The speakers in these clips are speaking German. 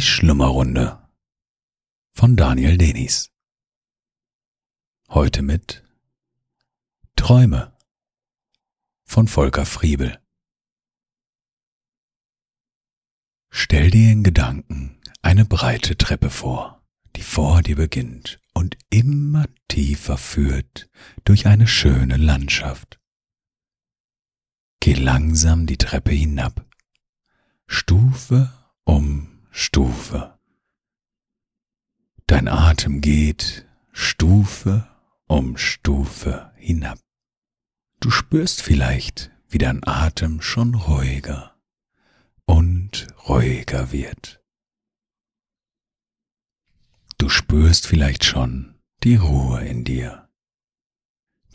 Die Schlummerrunde von Daniel Denis. Heute mit Träume von Volker Friebel. Stell dir in Gedanken eine breite Treppe vor, die vor dir beginnt und immer tiefer führt durch eine schöne Landschaft. Geh langsam die Treppe hinab, Stufe um Stufe. Dein Atem geht Stufe um Stufe hinab. Du spürst vielleicht, wie dein Atem schon ruhiger und ruhiger wird. Du spürst vielleicht schon die Ruhe in dir.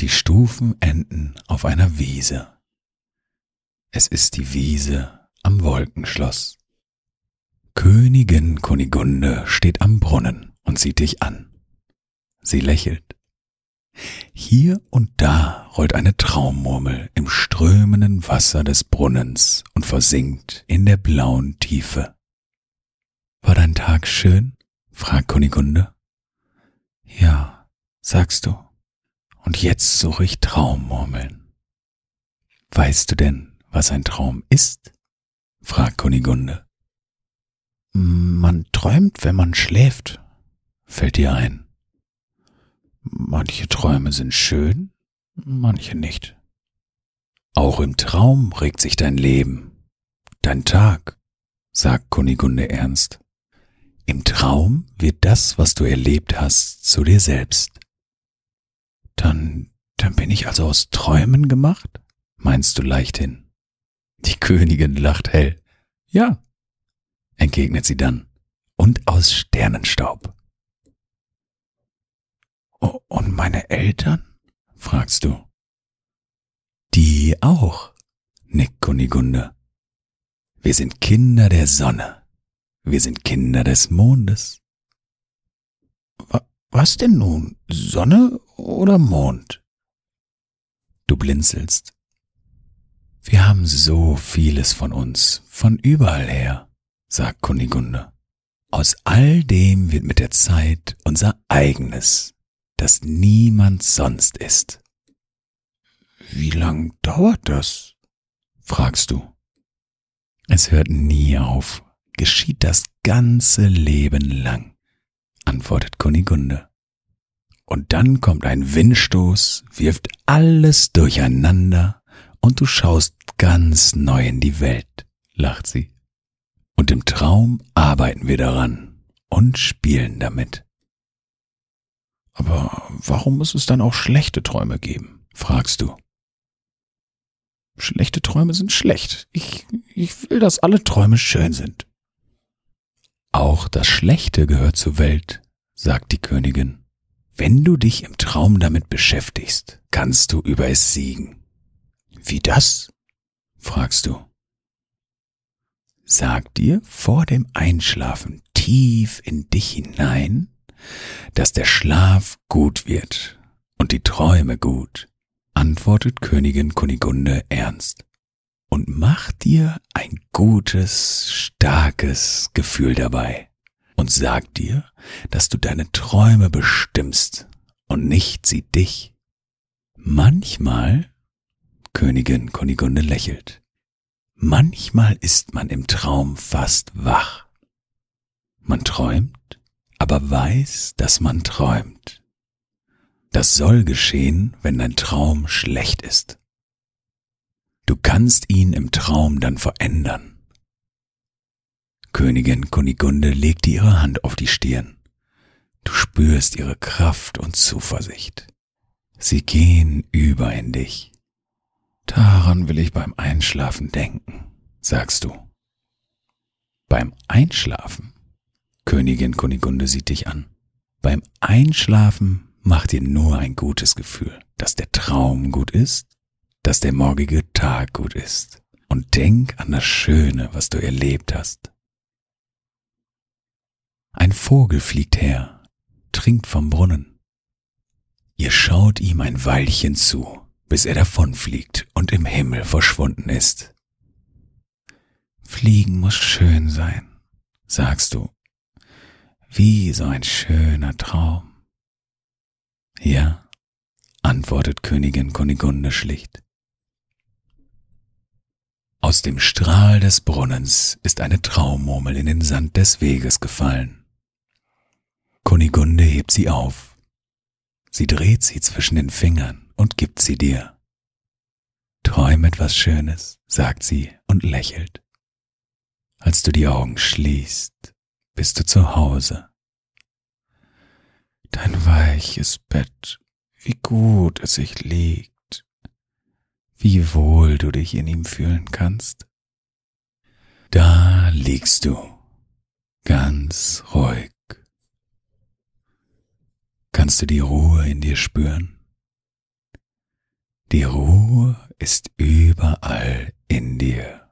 Die Stufen enden auf einer Wiese. Es ist die Wiese am Wolkenschloss. Königin Kunigunde steht am Brunnen und sieht dich an. Sie lächelt. Hier und da rollt eine Traummurmel im strömenden Wasser des Brunnens und versinkt in der blauen Tiefe. War dein Tag schön? fragt Kunigunde. Ja, sagst du. Und jetzt suche ich Traummurmeln. Weißt du denn, was ein Traum ist? fragt Kunigunde. Man träumt, wenn man schläft, fällt dir ein. Manche Träume sind schön, manche nicht. Auch im Traum regt sich dein Leben, dein Tag, sagt Kunigunde ernst. Im Traum wird das, was du erlebt hast, zu dir selbst. Dann, dann bin ich also aus Träumen gemacht? meinst du leichthin. Die Königin lacht hell. Ja, entgegnet sie dann, und aus Sternenstaub. Oh, und meine Eltern? fragst du. Die auch, nickt Kunigunde. Wir sind Kinder der Sonne. Wir sind Kinder des Mondes. Was denn nun? Sonne oder Mond? Du blinzelst. Wir haben so vieles von uns, von überall her sagt Kunigunde. Aus all dem wird mit der Zeit unser eigenes, das niemand sonst ist. Wie lang dauert das? fragst du. Es hört nie auf, geschieht das ganze Leben lang, antwortet Kunigunde. Und dann kommt ein Windstoß, wirft alles durcheinander und du schaust ganz neu in die Welt, lacht sie. Und im Traum arbeiten wir daran und spielen damit. Aber warum muss es dann auch schlechte Träume geben? fragst du. Schlechte Träume sind schlecht. Ich, ich will, dass alle Träume schön sind. Auch das Schlechte gehört zur Welt, sagt die Königin. Wenn du dich im Traum damit beschäftigst, kannst du über es siegen. Wie das? fragst du. Sag dir vor dem Einschlafen tief in dich hinein, dass der Schlaf gut wird und die Träume gut, antwortet Königin Kunigunde ernst. Und mach dir ein gutes, starkes Gefühl dabei und sag dir, dass du deine Träume bestimmst und nicht sie dich. Manchmal, Königin Kunigunde lächelt, Manchmal ist man im Traum fast wach. Man träumt, aber weiß, dass man träumt. Das soll geschehen, wenn dein Traum schlecht ist. Du kannst ihn im Traum dann verändern. Königin Kunigunde legte ihre Hand auf die Stirn. Du spürst ihre Kraft und Zuversicht. Sie gehen über in dich. Daran will ich beim Einschlafen denken, sagst du. Beim Einschlafen? Königin Kunigunde sieht dich an. Beim Einschlafen mach dir nur ein gutes Gefühl, dass der Traum gut ist, dass der morgige Tag gut ist. Und denk an das Schöne, was du erlebt hast. Ein Vogel fliegt her, trinkt vom Brunnen. Ihr schaut ihm ein Weilchen zu, bis er davonfliegt und im Himmel verschwunden ist. Fliegen muss schön sein, sagst du wie so ein schöner Traum. Ja, antwortet Königin Kunigunde schlicht. Aus dem Strahl des Brunnens ist eine Traummurmel in den Sand des Weges gefallen. Kunigunde hebt sie auf. Sie dreht sie zwischen den Fingern und gibt sie dir. Träum etwas Schönes, sagt sie und lächelt. Als du die Augen schließt, bist du zu Hause. Dein weiches Bett, wie gut es sich liegt, wie wohl du dich in ihm fühlen kannst. Da liegst du, ganz ruhig. Kannst du die Ruhe in dir spüren? Die Ruhe ist überall in dir.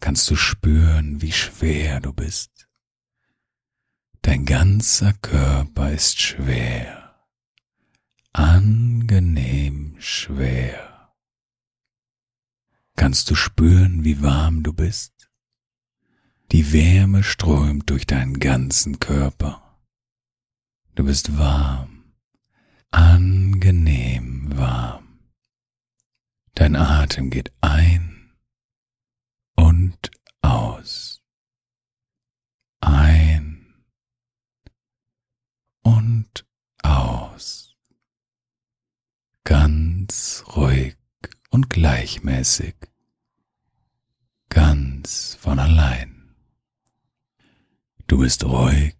Kannst du spüren, wie schwer du bist? Dein ganzer Körper ist schwer, angenehm schwer. Kannst du spüren, wie warm du bist? Die Wärme strömt durch deinen ganzen Körper. Du bist warm, angenehm warm. Dein Atem geht ein und aus. Ein und aus. Ganz ruhig und gleichmäßig. Ganz von allein. Du bist ruhig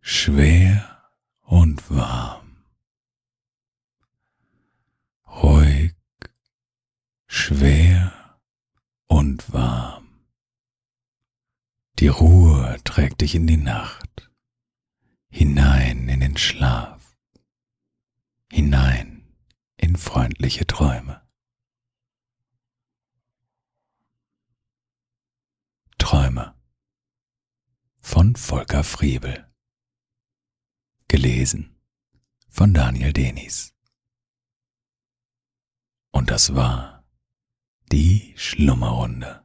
schwer und warm, ruhig, schwer und warm. Die Ruhe trägt dich in die Nacht, hinein in den Schlaf, hinein in freundliche Träume. Träume von Volker Friebel Gelesen von Daniel Denis. Und das war die Schlummerrunde.